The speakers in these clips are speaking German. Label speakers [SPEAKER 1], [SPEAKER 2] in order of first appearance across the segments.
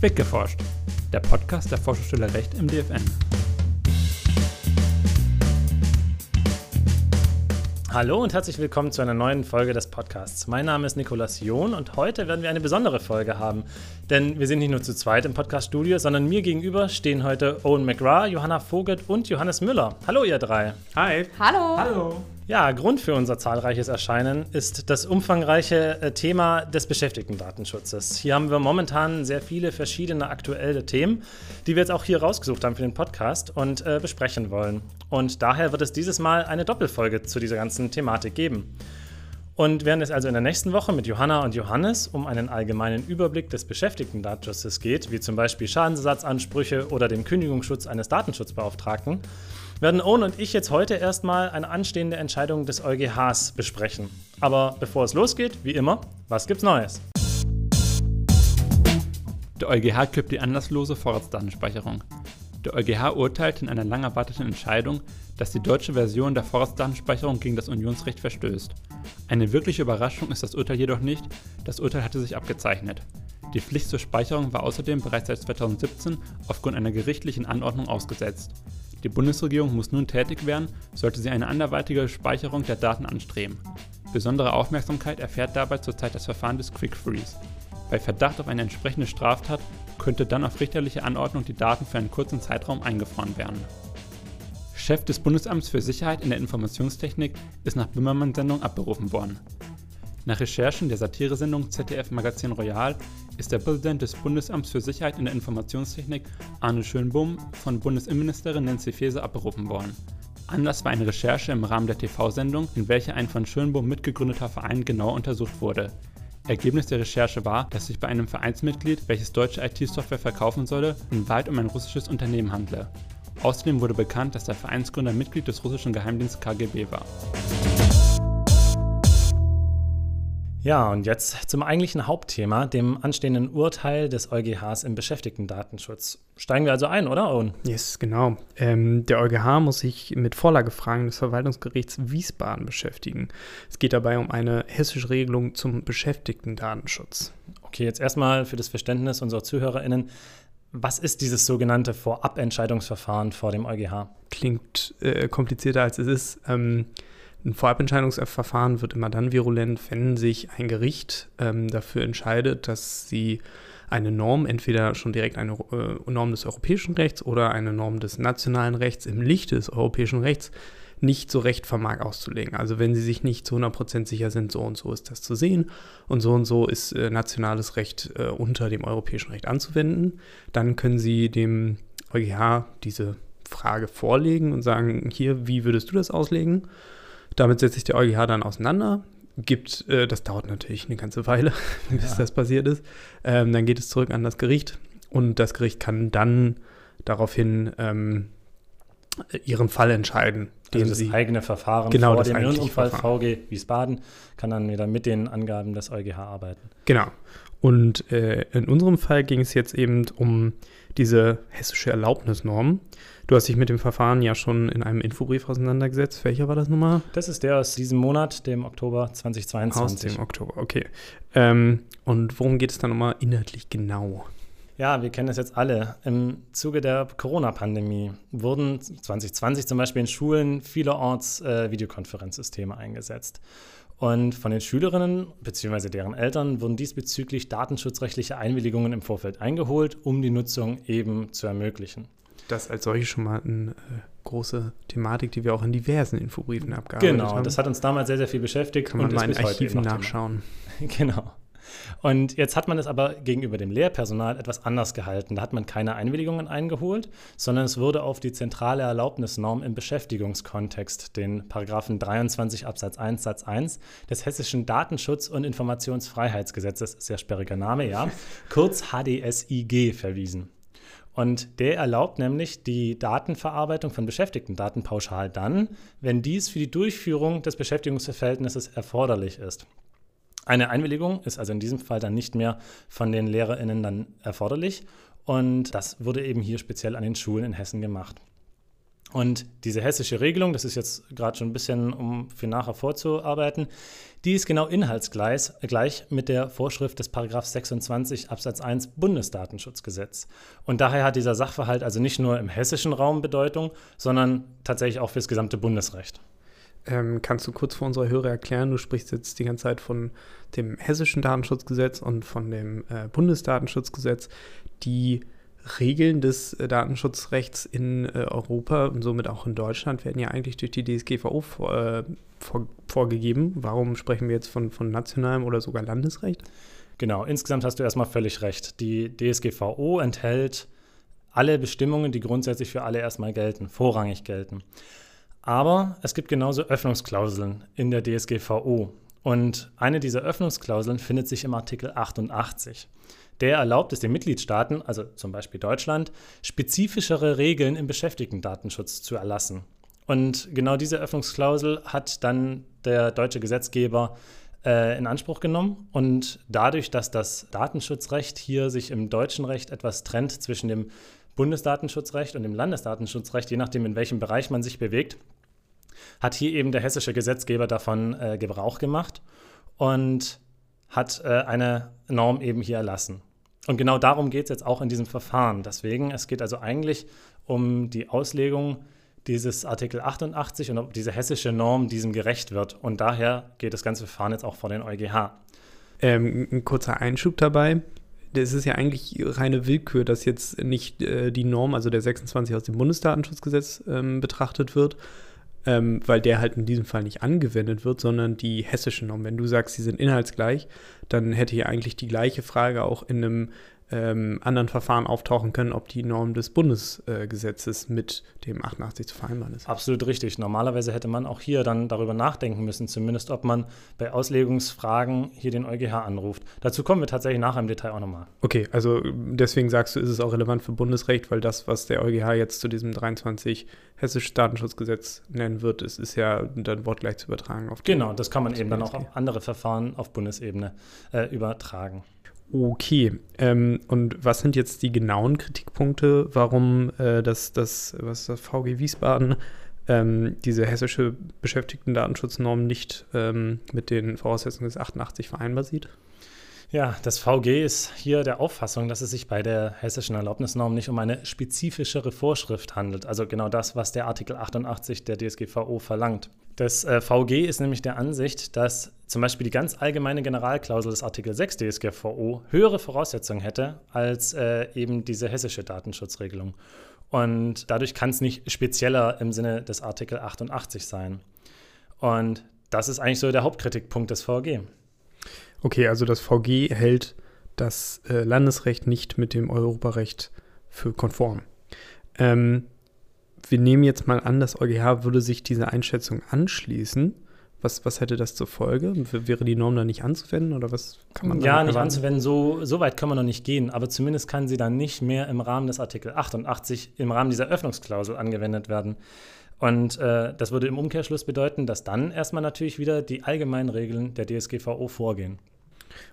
[SPEAKER 1] Weggeforscht, der Podcast der Forschungsstelle Recht im DFN.
[SPEAKER 2] Hallo und herzlich willkommen zu einer neuen Folge des Podcasts. Mein Name ist Nikolas John und heute werden wir eine besondere Folge haben. Denn wir sind nicht nur zu zweit im Podcaststudio, sondern mir gegenüber stehen heute Owen McGrath, Johanna Vogelt und Johannes Müller. Hallo, ihr drei.
[SPEAKER 3] Hi.
[SPEAKER 4] Hallo.
[SPEAKER 2] Hallo. Ja, Grund für unser zahlreiches Erscheinen ist das umfangreiche äh, Thema des Beschäftigtendatenschutzes. Hier haben wir momentan sehr viele verschiedene aktuelle Themen, die wir jetzt auch hier rausgesucht haben für den Podcast und äh, besprechen wollen. Und daher wird es dieses Mal eine Doppelfolge zu dieser ganzen Thematik geben. Und während es also in der nächsten Woche mit Johanna und Johannes um einen allgemeinen Überblick des Beschäftigtendatenschutzes geht, wie zum Beispiel Schadensersatzansprüche oder den Kündigungsschutz eines Datenschutzbeauftragten, werden Owen und ich jetzt heute erstmal eine anstehende Entscheidung des EuGHs besprechen. Aber bevor es losgeht, wie immer, was gibt's Neues?
[SPEAKER 1] Der EuGH kippt die anlasslose Vorratsdatenspeicherung. Der EuGH urteilt in einer lang erwarteten Entscheidung, dass die deutsche Version der Vorratsdatenspeicherung gegen das Unionsrecht verstößt. Eine wirkliche Überraschung ist das Urteil jedoch nicht, das Urteil hatte sich abgezeichnet. Die Pflicht zur Speicherung war außerdem bereits seit 2017 aufgrund einer gerichtlichen Anordnung ausgesetzt. Die Bundesregierung muss nun tätig werden, sollte sie eine anderweitige Speicherung der Daten anstreben. Besondere Aufmerksamkeit erfährt dabei zurzeit das Verfahren des Quick Freeze. Bei Verdacht auf eine entsprechende Straftat könnte dann auf richterliche Anordnung die Daten für einen kurzen Zeitraum eingefroren werden. Chef des Bundesamts für Sicherheit in der Informationstechnik ist nach Böhmermann-Sendung abberufen worden. Nach Recherchen der Satiresendung ZDF Magazin Royal ist der Präsident des Bundesamts für Sicherheit in der Informationstechnik Arne Schönbohm von Bundesinnenministerin Nancy Faeser abberufen worden. Anlass war eine Recherche im Rahmen der TV-Sendung, in welcher ein von Schönbohm mitgegründeter Verein genau untersucht wurde. Ergebnis der Recherche war, dass sich bei einem Vereinsmitglied, welches deutsche IT-Software verkaufen solle, in Wahrheit um ein russisches Unternehmen handle. Außerdem wurde bekannt, dass der Vereinsgründer Mitglied des russischen Geheimdienstes KGB war.
[SPEAKER 2] Ja, und jetzt zum eigentlichen Hauptthema, dem anstehenden Urteil des EuGHs im Beschäftigtendatenschutz. Steigen wir also ein, oder Owen?
[SPEAKER 3] Yes, genau. Ähm, der EuGH muss sich mit Vorlagefragen des Verwaltungsgerichts Wiesbaden beschäftigen. Es geht dabei um eine hessische Regelung zum Beschäftigtendatenschutz.
[SPEAKER 2] Okay, jetzt erstmal für das Verständnis unserer ZuhörerInnen. Was ist dieses sogenannte Vorabentscheidungsverfahren vor dem EuGH?
[SPEAKER 3] Klingt äh, komplizierter als es ist. Ähm, ein Vorabentscheidungsverfahren wird immer dann virulent, wenn sich ein Gericht ähm, dafür entscheidet, dass sie eine Norm, entweder schon direkt eine äh, Norm des europäischen Rechts oder eine Norm des nationalen Rechts im Licht des europäischen Rechts, nicht so recht vermag auszulegen. Also wenn sie sich nicht zu 100% sicher sind, so und so ist das zu sehen und so und so ist äh, nationales Recht äh, unter dem europäischen Recht anzuwenden, dann können sie dem EuGH diese Frage vorlegen und sagen, hier, wie würdest du das auslegen? Damit setzt sich der EuGH dann auseinander. Gibt, äh, das dauert natürlich eine ganze Weile, bis ja. das passiert ist. Ähm, dann geht es zurück an das Gericht und das Gericht kann dann daraufhin ähm, ihren Fall entscheiden.
[SPEAKER 2] Also das sie, eigene Verfahren
[SPEAKER 3] genau,
[SPEAKER 2] vor dem in unserem Fall VG Wiesbaden kann dann wieder mit den Angaben des EuGH arbeiten.
[SPEAKER 3] Genau. Und äh, in unserem Fall ging es jetzt eben um diese hessische Erlaubnisnorm. Du hast dich mit dem Verfahren ja schon in einem Infobrief auseinandergesetzt. Welcher war das nochmal?
[SPEAKER 2] Das ist der aus diesem Monat, dem Oktober 2022.
[SPEAKER 3] Aus dem Oktober, okay. Ähm, und worum geht es dann nochmal inhaltlich genau?
[SPEAKER 2] Ja, wir kennen es jetzt alle. Im Zuge der Corona-Pandemie wurden 2020 zum Beispiel in Schulen vielerorts äh, Videokonferenzsysteme eingesetzt. Und von den Schülerinnen bzw. deren Eltern wurden diesbezüglich datenschutzrechtliche Einwilligungen im Vorfeld eingeholt, um die Nutzung eben zu ermöglichen.
[SPEAKER 3] Das als solche schon mal eine äh, große Thematik, die wir auch in diversen Infobriefen abgearbeitet
[SPEAKER 2] genau, haben. Genau, das hat uns damals sehr, sehr viel beschäftigt.
[SPEAKER 3] Kann man und mal in Archiven nachschauen.
[SPEAKER 2] Genau. Und jetzt hat man es aber gegenüber dem Lehrpersonal etwas anders gehalten. Da hat man keine Einwilligungen eingeholt, sondern es wurde auf die zentrale Erlaubnisnorm im Beschäftigungskontext, den Paragraphen 23 Absatz 1 Satz 1 des Hessischen Datenschutz- und Informationsfreiheitsgesetzes, sehr sperriger Name, ja, kurz HDSIG verwiesen. Und der erlaubt nämlich die Datenverarbeitung von Beschäftigtendaten pauschal dann, wenn dies für die Durchführung des Beschäftigungsverhältnisses erforderlich ist. Eine Einwilligung ist also in diesem Fall dann nicht mehr von den LehrerInnen dann erforderlich. Und das wurde eben hier speziell an den Schulen in Hessen gemacht. Und diese hessische Regelung, das ist jetzt gerade schon ein bisschen, um für nachher vorzuarbeiten, die ist genau inhaltsgleich gleich mit der Vorschrift des Paragraph 26 Absatz 1 Bundesdatenschutzgesetz. Und daher hat dieser Sachverhalt also nicht nur im hessischen Raum Bedeutung, sondern tatsächlich auch für das gesamte Bundesrecht.
[SPEAKER 3] Ähm, kannst du kurz für unsere Hörer erklären, du sprichst jetzt die ganze Zeit von dem hessischen Datenschutzgesetz und von dem äh, Bundesdatenschutzgesetz, die Regeln des äh, Datenschutzrechts in äh, Europa und somit auch in Deutschland werden ja eigentlich durch die DSGVO vor, äh, vor, vorgegeben. Warum sprechen wir jetzt von, von nationalem oder sogar Landesrecht?
[SPEAKER 2] Genau, insgesamt hast du erstmal völlig recht. Die DSGVO enthält alle Bestimmungen, die grundsätzlich für alle erstmal gelten, vorrangig gelten. Aber es gibt genauso Öffnungsklauseln in der DSGVO. Und eine dieser Öffnungsklauseln findet sich im Artikel 88. Der erlaubt es den Mitgliedstaaten, also zum Beispiel Deutschland, spezifischere Regeln im Beschäftigtendatenschutz zu erlassen. Und genau diese Öffnungsklausel hat dann der deutsche Gesetzgeber äh, in Anspruch genommen. Und dadurch, dass das Datenschutzrecht hier sich im deutschen Recht etwas trennt zwischen dem Bundesdatenschutzrecht und dem Landesdatenschutzrecht, je nachdem, in welchem Bereich man sich bewegt, hat hier eben der hessische Gesetzgeber davon äh, Gebrauch gemacht und hat äh, eine Norm eben hier erlassen. Und genau darum geht es jetzt auch in diesem Verfahren. Deswegen, es geht also eigentlich um die Auslegung dieses Artikel 88 und ob diese hessische Norm diesem gerecht wird. Und daher geht das ganze Verfahren jetzt auch vor den EuGH.
[SPEAKER 3] Ähm, ein kurzer Einschub dabei. Das ist ja eigentlich reine Willkür, dass jetzt nicht äh, die Norm, also der 26 aus dem Bundesdatenschutzgesetz ähm, betrachtet wird, ähm, weil der halt in diesem Fall nicht angewendet wird, sondern die hessischen Normen. Wenn du sagst, sie sind inhaltsgleich, dann hätte hier eigentlich die gleiche Frage auch in einem ähm, anderen Verfahren auftauchen können, ob die Norm des Bundesgesetzes äh, mit dem 88 zu vereinbaren ist.
[SPEAKER 2] Absolut richtig. Normalerweise hätte man auch hier dann darüber nachdenken müssen, zumindest ob man bei Auslegungsfragen hier den EuGH anruft. Dazu kommen wir tatsächlich nachher im Detail auch nochmal.
[SPEAKER 3] Okay, also deswegen sagst du, ist es auch relevant für Bundesrecht, weil das, was der EuGH jetzt zu diesem 23 hessisches Datenschutzgesetz nennen wird, ist, ist ja dann wortgleich zu übertragen.
[SPEAKER 2] Auf genau, das kann man eben dann auch auf andere Verfahren auf Bundesebene äh, übertragen.
[SPEAKER 3] Okay, ähm, und was sind jetzt die genauen Kritikpunkte, warum äh, das, das, was das VG Wiesbaden ähm, diese hessische Beschäftigtendatenschutznorm nicht ähm, mit den Voraussetzungen des 88 vereinbar sieht?
[SPEAKER 2] Ja, das VG ist hier der Auffassung, dass es sich bei der hessischen Erlaubnisnorm nicht um eine spezifischere Vorschrift handelt, also genau das, was der Artikel 88 der DSGVO verlangt. Das äh, VG ist nämlich der Ansicht, dass zum Beispiel die ganz allgemeine Generalklausel des Artikel 6 DSGVO höhere Voraussetzungen hätte als äh, eben diese hessische Datenschutzregelung. Und dadurch kann es nicht spezieller im Sinne des Artikel 88 sein. Und das ist eigentlich so der Hauptkritikpunkt des VG.
[SPEAKER 3] Okay, also das VG hält das äh, Landesrecht nicht mit dem Europarecht für konform. Ähm, wir nehmen jetzt mal an, das EuGH würde sich dieser Einschätzung anschließen. Was, was hätte das zur Folge? Wäre die Norm dann nicht anzuwenden oder was
[SPEAKER 2] kann man Ja, nicht anzuwenden, so, so weit können wir noch nicht gehen, aber zumindest kann sie dann nicht mehr im Rahmen des Artikel 88, im Rahmen dieser Öffnungsklausel angewendet werden. Und äh, das würde im Umkehrschluss bedeuten, dass dann erstmal natürlich wieder die allgemeinen Regeln der DSGVO vorgehen.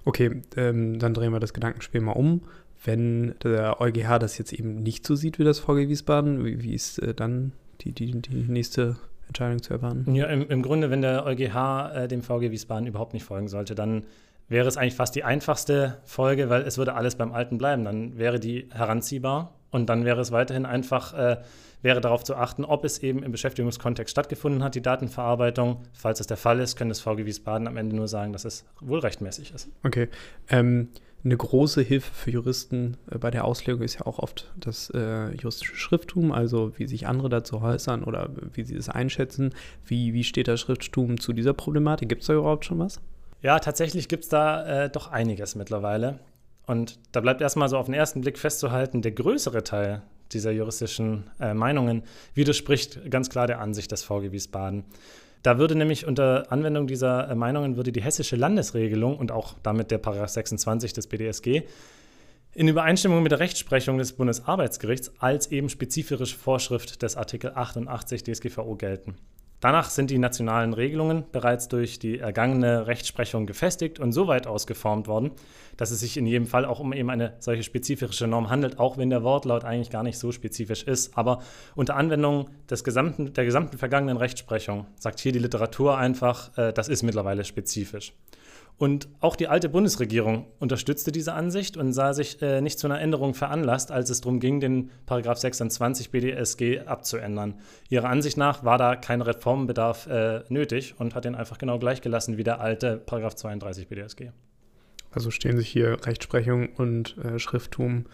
[SPEAKER 3] Okay, ähm, dann drehen wir das Gedankenspiel mal um. Wenn der EuGH das jetzt eben nicht so sieht wie das VG Wiesbaden, wie, wie ist äh, dann die, die, die nächste Entscheidung zu erwarten?
[SPEAKER 2] Ja, im, im Grunde, wenn der EuGH äh, dem VG Wiesbaden überhaupt nicht folgen sollte, dann wäre es eigentlich fast die einfachste Folge, weil es würde alles beim Alten bleiben. Dann wäre die heranziehbar und dann wäre es weiterhin einfach äh, wäre darauf zu achten, ob es eben im Beschäftigungskontext stattgefunden hat, die Datenverarbeitung. Falls es der Fall ist, können das VG Wiesbaden am Ende nur sagen, dass es wohl rechtmäßig ist.
[SPEAKER 3] Okay. Ähm, eine große Hilfe für Juristen äh, bei der Auslegung ist ja auch oft das äh, juristische Schrifttum, also wie sich andere dazu äußern oder wie sie es einschätzen. Wie, wie steht das Schrifttum zu dieser Problematik? Gibt es da überhaupt schon was?
[SPEAKER 2] Ja, tatsächlich gibt es da äh, doch einiges mittlerweile. Und da bleibt erstmal so auf den ersten Blick festzuhalten, der größere Teil dieser juristischen äh, Meinungen widerspricht ganz klar der Ansicht des VG Wiesbaden. Da würde nämlich unter Anwendung dieser äh, Meinungen würde die hessische Landesregelung und auch damit der Paragraph 26 des BDSG in Übereinstimmung mit der Rechtsprechung des Bundesarbeitsgerichts als eben spezifische Vorschrift des Artikel 88 DSGVO gelten. Danach sind die nationalen Regelungen bereits durch die ergangene Rechtsprechung gefestigt und so weit ausgeformt worden, dass es sich in jedem Fall auch um eben eine solche spezifische Norm handelt, auch wenn der Wortlaut eigentlich gar nicht so spezifisch ist. Aber unter Anwendung des gesamten, der gesamten vergangenen Rechtsprechung sagt hier die Literatur einfach, äh, das ist mittlerweile spezifisch. Und auch die alte Bundesregierung unterstützte diese Ansicht und sah sich äh, nicht zu einer Änderung veranlasst, als es darum ging, den Paragraph 26 BDSG abzuändern. Ihrer Ansicht nach war da kein Reformbedarf äh, nötig und hat den einfach genau gleich gelassen wie der alte Paragraph 32 BDSG.
[SPEAKER 3] Also stehen sich hier Rechtsprechung und äh, Schrifttum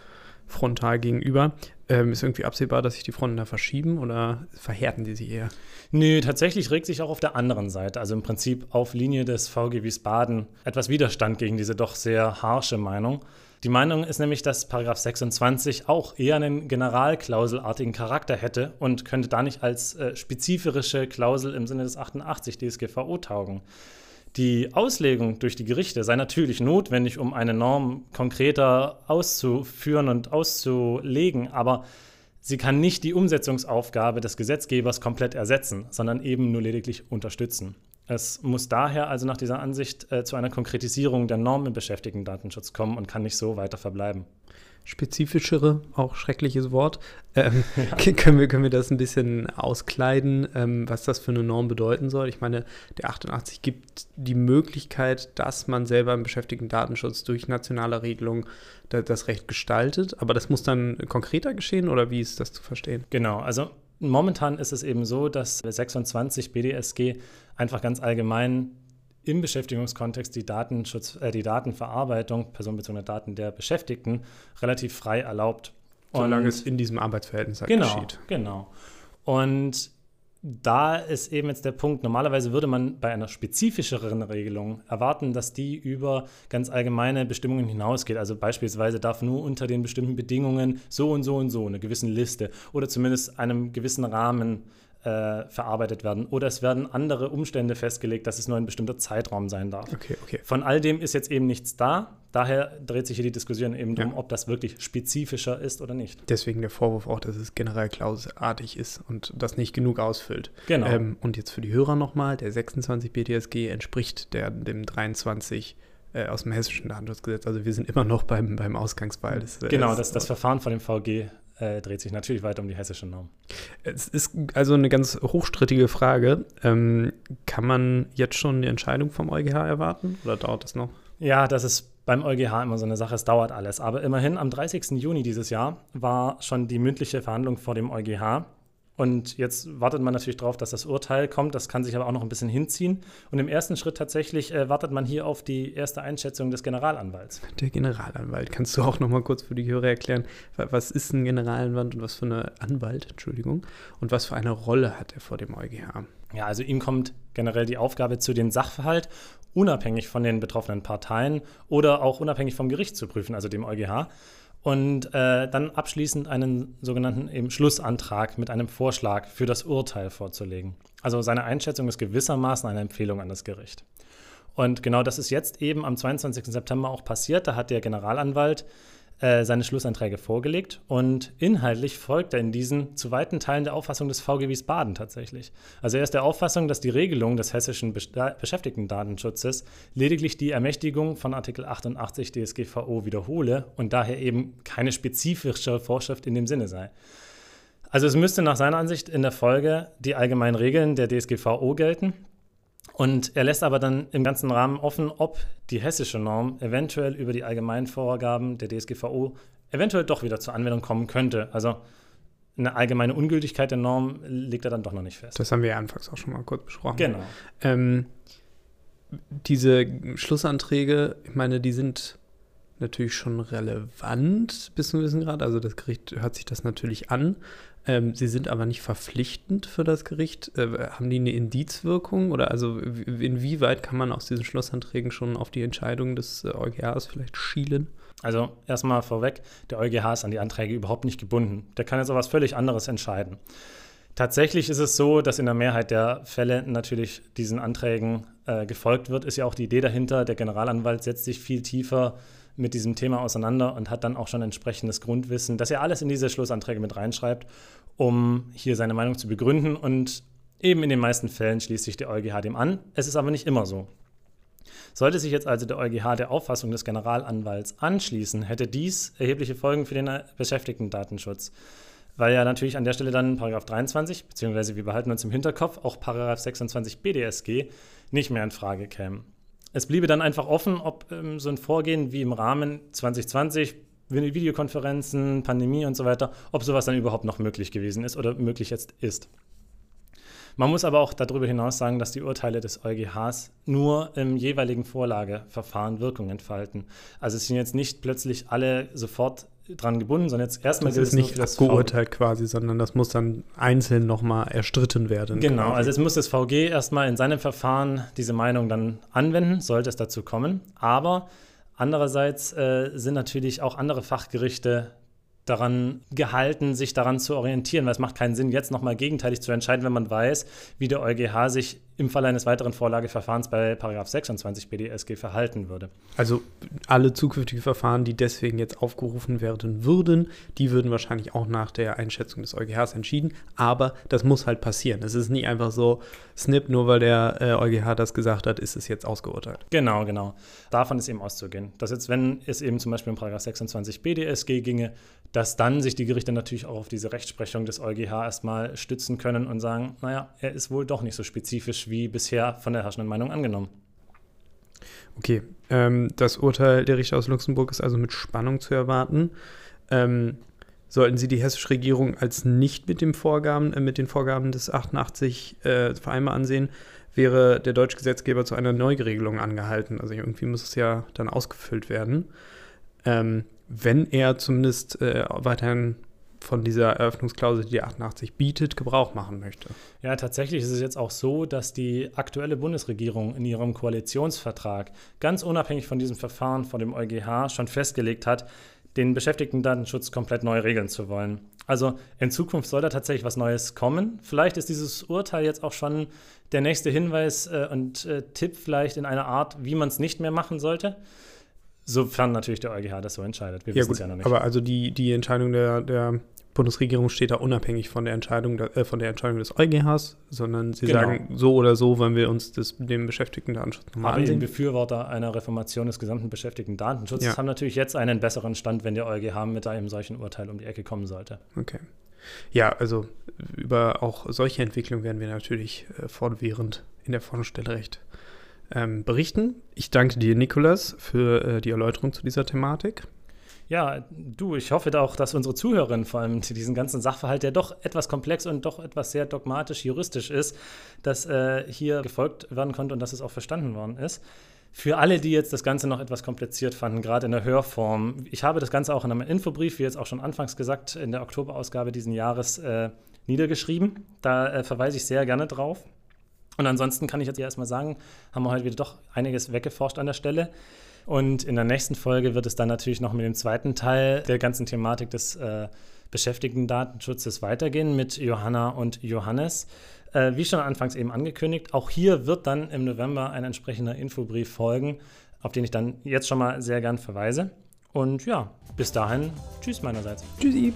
[SPEAKER 3] frontal gegenüber. Ähm, ist irgendwie absehbar, dass sich die Fronten da verschieben oder verhärten die sich eher?
[SPEAKER 2] Nö, tatsächlich regt sich auch auf der anderen Seite, also im Prinzip auf Linie des VG Wiesbaden, etwas Widerstand gegen diese doch sehr harsche Meinung. Die Meinung ist nämlich, dass Paragraph 26 auch eher einen generalklauselartigen Charakter hätte und könnte da nicht als äh, spezifische Klausel im Sinne des 88 DSGVO taugen. Die Auslegung durch die Gerichte sei natürlich notwendig, um eine Norm konkreter auszuführen und auszulegen, aber sie kann nicht die Umsetzungsaufgabe des Gesetzgebers komplett ersetzen, sondern eben nur lediglich unterstützen. Es muss daher also nach dieser Ansicht äh, zu einer Konkretisierung der Norm im Beschäftigten-Datenschutz kommen und kann nicht so weiter verbleiben
[SPEAKER 3] spezifischere, auch schreckliches Wort. Ähm, ja. können, wir, können wir das ein bisschen auskleiden, ähm, was das für eine Norm bedeuten soll? Ich meine, der 88 gibt die Möglichkeit, dass man selber im beschäftigten Datenschutz durch nationale Regelung da, das Recht gestaltet, aber das muss dann konkreter geschehen oder wie ist das zu verstehen?
[SPEAKER 2] Genau, also momentan ist es eben so, dass 26 BDSG einfach ganz allgemein im Beschäftigungskontext die, Datenschutz, äh, die Datenverarbeitung personenbezogener Daten der Beschäftigten relativ frei erlaubt.
[SPEAKER 3] Solange es in diesem Arbeitsverhältnis
[SPEAKER 2] halt genau, geschieht. Genau. Und da ist eben jetzt der Punkt, normalerweise würde man bei einer spezifischeren Regelung erwarten, dass die über ganz allgemeine Bestimmungen hinausgeht. Also beispielsweise darf nur unter den bestimmten Bedingungen so und so und so eine gewisse Liste oder zumindest einem gewissen Rahmen äh, verarbeitet werden. Oder es werden andere Umstände festgelegt, dass es nur ein bestimmter Zeitraum sein darf.
[SPEAKER 3] Okay, okay.
[SPEAKER 2] Von all dem ist jetzt eben nichts da. Daher dreht sich hier die Diskussion eben ja. darum, ob das wirklich spezifischer ist oder nicht.
[SPEAKER 3] Deswegen der Vorwurf auch, dass es generell klauseartig ist und das nicht genug ausfüllt.
[SPEAKER 2] Genau. Ähm,
[SPEAKER 3] und jetzt für die Hörer nochmal, der 26 BTSG entspricht der, dem 23 äh, aus dem hessischen Datenschutzgesetz. Also wir sind immer noch beim, beim Ausgangsfall.
[SPEAKER 2] Das, äh, genau, das, das Verfahren von dem VG äh, dreht sich natürlich weiter um die hessische Norm.
[SPEAKER 3] Es ist also eine ganz hochstrittige Frage. Ähm, kann man jetzt schon die Entscheidung vom EuGH erwarten oder dauert das noch?
[SPEAKER 2] Ja, das ist beim EuGH immer so eine Sache, es dauert alles. Aber immerhin am 30. Juni dieses Jahr war schon die mündliche Verhandlung vor dem EuGH. Und jetzt wartet man natürlich darauf, dass das Urteil kommt. Das kann sich aber auch noch ein bisschen hinziehen. Und im ersten Schritt tatsächlich äh, wartet man hier auf die erste Einschätzung des Generalanwalts.
[SPEAKER 3] Der Generalanwalt. Kannst du auch noch mal kurz für die Hörer erklären, was ist ein Generalanwalt und was für eine Anwalt, Entschuldigung, und was für eine Rolle hat er vor dem EuGH?
[SPEAKER 2] Ja, also ihm kommt generell die Aufgabe zu den Sachverhalt unabhängig von den betroffenen Parteien oder auch unabhängig vom Gericht zu prüfen, also dem EuGH und äh, dann abschließend einen sogenannten eben Schlussantrag mit einem Vorschlag für das Urteil vorzulegen. Also seine Einschätzung ist gewissermaßen eine Empfehlung an das Gericht. Und genau das ist jetzt eben am 22. September auch passiert. Da hat der Generalanwalt äh, seine Schlussanträge vorgelegt und inhaltlich folgt er in diesen zu weiten Teilen der Auffassung des VG Wiesbaden tatsächlich. Also er ist der Auffassung, dass die Regelung des hessischen Beschäftigtendatenschutzes lediglich die Ermächtigung von Artikel 88 DSGVO wiederhole und daher eben keine spezifische Vorschrift in dem Sinne sei. Also es müsste nach seiner Ansicht in der Folge die allgemeinen Regeln der DSGVO gelten, und er lässt aber dann im ganzen Rahmen offen, ob die hessische Norm eventuell über die allgemeinen Vorgaben der DSGVO eventuell doch wieder zur Anwendung kommen könnte. Also eine allgemeine Ungültigkeit der Norm legt er dann doch noch nicht fest.
[SPEAKER 3] Das haben wir ja anfangs auch schon mal kurz besprochen.
[SPEAKER 2] Genau. Ähm,
[SPEAKER 3] diese Schlussanträge, ich meine, die sind natürlich schon relevant bis zu einem gewissen Grad. Also das Gericht hört sich das natürlich an. Ähm, sie sind aber nicht verpflichtend für das Gericht. Äh, haben die eine Indizwirkung? Oder also inwieweit kann man aus diesen Schlussanträgen schon auf die Entscheidung des äh, EuGHs vielleicht schielen?
[SPEAKER 2] Also erstmal vorweg, der EuGH ist an die Anträge überhaupt nicht gebunden. Der kann jetzt auch was völlig anderes entscheiden. Tatsächlich ist es so, dass in der Mehrheit der Fälle natürlich diesen Anträgen äh, gefolgt wird. Ist ja auch die Idee dahinter. Der Generalanwalt setzt sich viel tiefer mit diesem Thema auseinander und hat dann auch schon entsprechendes Grundwissen, dass er alles in diese Schlussanträge mit reinschreibt, um hier seine Meinung zu begründen. Und Eben in den meisten Fällen schließt sich der EuGH dem an. Es ist aber nicht immer so. Sollte sich jetzt also der EuGH der Auffassung des Generalanwalts anschließen, hätte dies erhebliche Folgen für den Beschäftigten-Datenschutz. Weil ja natürlich an der Stelle dann Paragraph 23, beziehungsweise wir behalten uns im Hinterkopf, auch Paragraph 26 BDSG nicht mehr in Frage kämen. Es bliebe dann einfach offen, ob ähm, so ein Vorgehen wie im Rahmen 2020, Videokonferenzen, Pandemie und so weiter, ob sowas dann überhaupt noch möglich gewesen ist oder möglich jetzt ist. Man muss aber auch darüber hinaus sagen, dass die Urteile des EuGHs nur im jeweiligen Vorlageverfahren Wirkung entfalten. Also es sind jetzt nicht plötzlich alle sofort dran gebunden, sondern jetzt erstmal
[SPEAKER 3] das ist nicht das geurteilt quasi, sondern das muss dann einzeln nochmal erstritten werden.
[SPEAKER 2] Genau, quasi. also es muss das VG erstmal in seinem Verfahren diese Meinung dann anwenden, sollte es dazu kommen. Aber andererseits äh, sind natürlich auch andere Fachgerichte daran gehalten, sich daran zu orientieren, weil es macht keinen Sinn, jetzt nochmal gegenteilig zu entscheiden, wenn man weiß, wie der EuGH sich im Falle eines weiteren Vorlageverfahrens bei 26 BDSG verhalten würde.
[SPEAKER 3] Also alle zukünftigen Verfahren, die deswegen jetzt aufgerufen werden würden, die würden wahrscheinlich auch nach der Einschätzung des EuGHs entschieden, aber das muss halt passieren. Es ist nicht einfach so, snip, nur weil der äh, EuGH das gesagt hat, ist es jetzt ausgeurteilt.
[SPEAKER 2] Genau, genau. Davon ist eben auszugehen. Dass jetzt, wenn es eben zum Beispiel um 26 BDSG ginge, dass dann sich die Gerichte natürlich auch auf diese Rechtsprechung des EuGH erstmal stützen können und sagen, naja, er ist wohl doch nicht so spezifisch wie bisher von der herrschenden Meinung angenommen.
[SPEAKER 3] Okay, ähm, das Urteil der Richter aus Luxemburg ist also mit Spannung zu erwarten. Ähm, sollten Sie die hessische Regierung als nicht mit, dem Vorgaben, äh, mit den Vorgaben des 88 äh, Vereinbar ansehen, wäre der deutsche Gesetzgeber zu einer Neuregelung angehalten. Also irgendwie muss es ja dann ausgefüllt werden. Ähm, wenn er zumindest äh, weiterhin von dieser Eröffnungsklausel, die 88 bietet, Gebrauch machen möchte.
[SPEAKER 2] Ja, tatsächlich ist es jetzt auch so, dass die aktuelle Bundesregierung in ihrem Koalitionsvertrag ganz unabhängig von diesem Verfahren vor dem EuGH schon festgelegt hat, den Beschäftigten-Datenschutz komplett neu regeln zu wollen. Also in Zukunft soll da tatsächlich was Neues kommen. Vielleicht ist dieses Urteil jetzt auch schon der nächste Hinweis äh, und äh, Tipp vielleicht in einer Art, wie man es nicht mehr machen sollte. Sofern natürlich der EuGH das so entscheidet.
[SPEAKER 3] Wir ja, wissen es ja noch nicht. Aber also die, die Entscheidung der, der Bundesregierung steht da unabhängig von der Entscheidung, äh, von der Entscheidung des EuGHs, sondern sie genau. sagen, so oder so wollen wir uns das, dem Beschäftigten-Datenschutz
[SPEAKER 2] nochmal ansehen. Die Befürworter einer Reformation des gesamten Beschäftigten-Datenschutzes ja. haben natürlich jetzt einen besseren Stand, wenn der EuGH mit einem solchen Urteil um die Ecke kommen sollte.
[SPEAKER 3] Okay. Ja, also über auch solche Entwicklungen werden wir natürlich äh, fortwährend in der Forschungsstelle recht ähm, berichten. Ich danke dir, Nikolas, für äh, die Erläuterung zu dieser Thematik.
[SPEAKER 2] Ja, du, ich hoffe auch, dass unsere Zuhörerinnen vor allem zu diesem ganzen Sachverhalt, der doch etwas komplex und doch etwas sehr dogmatisch juristisch ist, dass äh, hier gefolgt werden konnte und dass es auch verstanden worden ist. Für alle, die jetzt das Ganze noch etwas kompliziert fanden, gerade in der Hörform, ich habe das Ganze auch in einem Infobrief, wie jetzt auch schon anfangs gesagt, in der Oktoberausgabe diesen Jahres äh, niedergeschrieben. Da äh, verweise ich sehr gerne drauf. Und ansonsten kann ich jetzt erstmal sagen, haben wir heute wieder doch einiges weggeforscht an der Stelle. Und in der nächsten Folge wird es dann natürlich noch mit dem zweiten Teil der ganzen Thematik des äh, Beschäftigten-Datenschutzes weitergehen mit Johanna und Johannes. Äh, wie schon anfangs eben angekündigt, auch hier wird dann im November ein entsprechender Infobrief folgen, auf den ich dann jetzt schon mal sehr gern verweise. Und ja, bis dahin, tschüss meinerseits.
[SPEAKER 3] Tschüssi.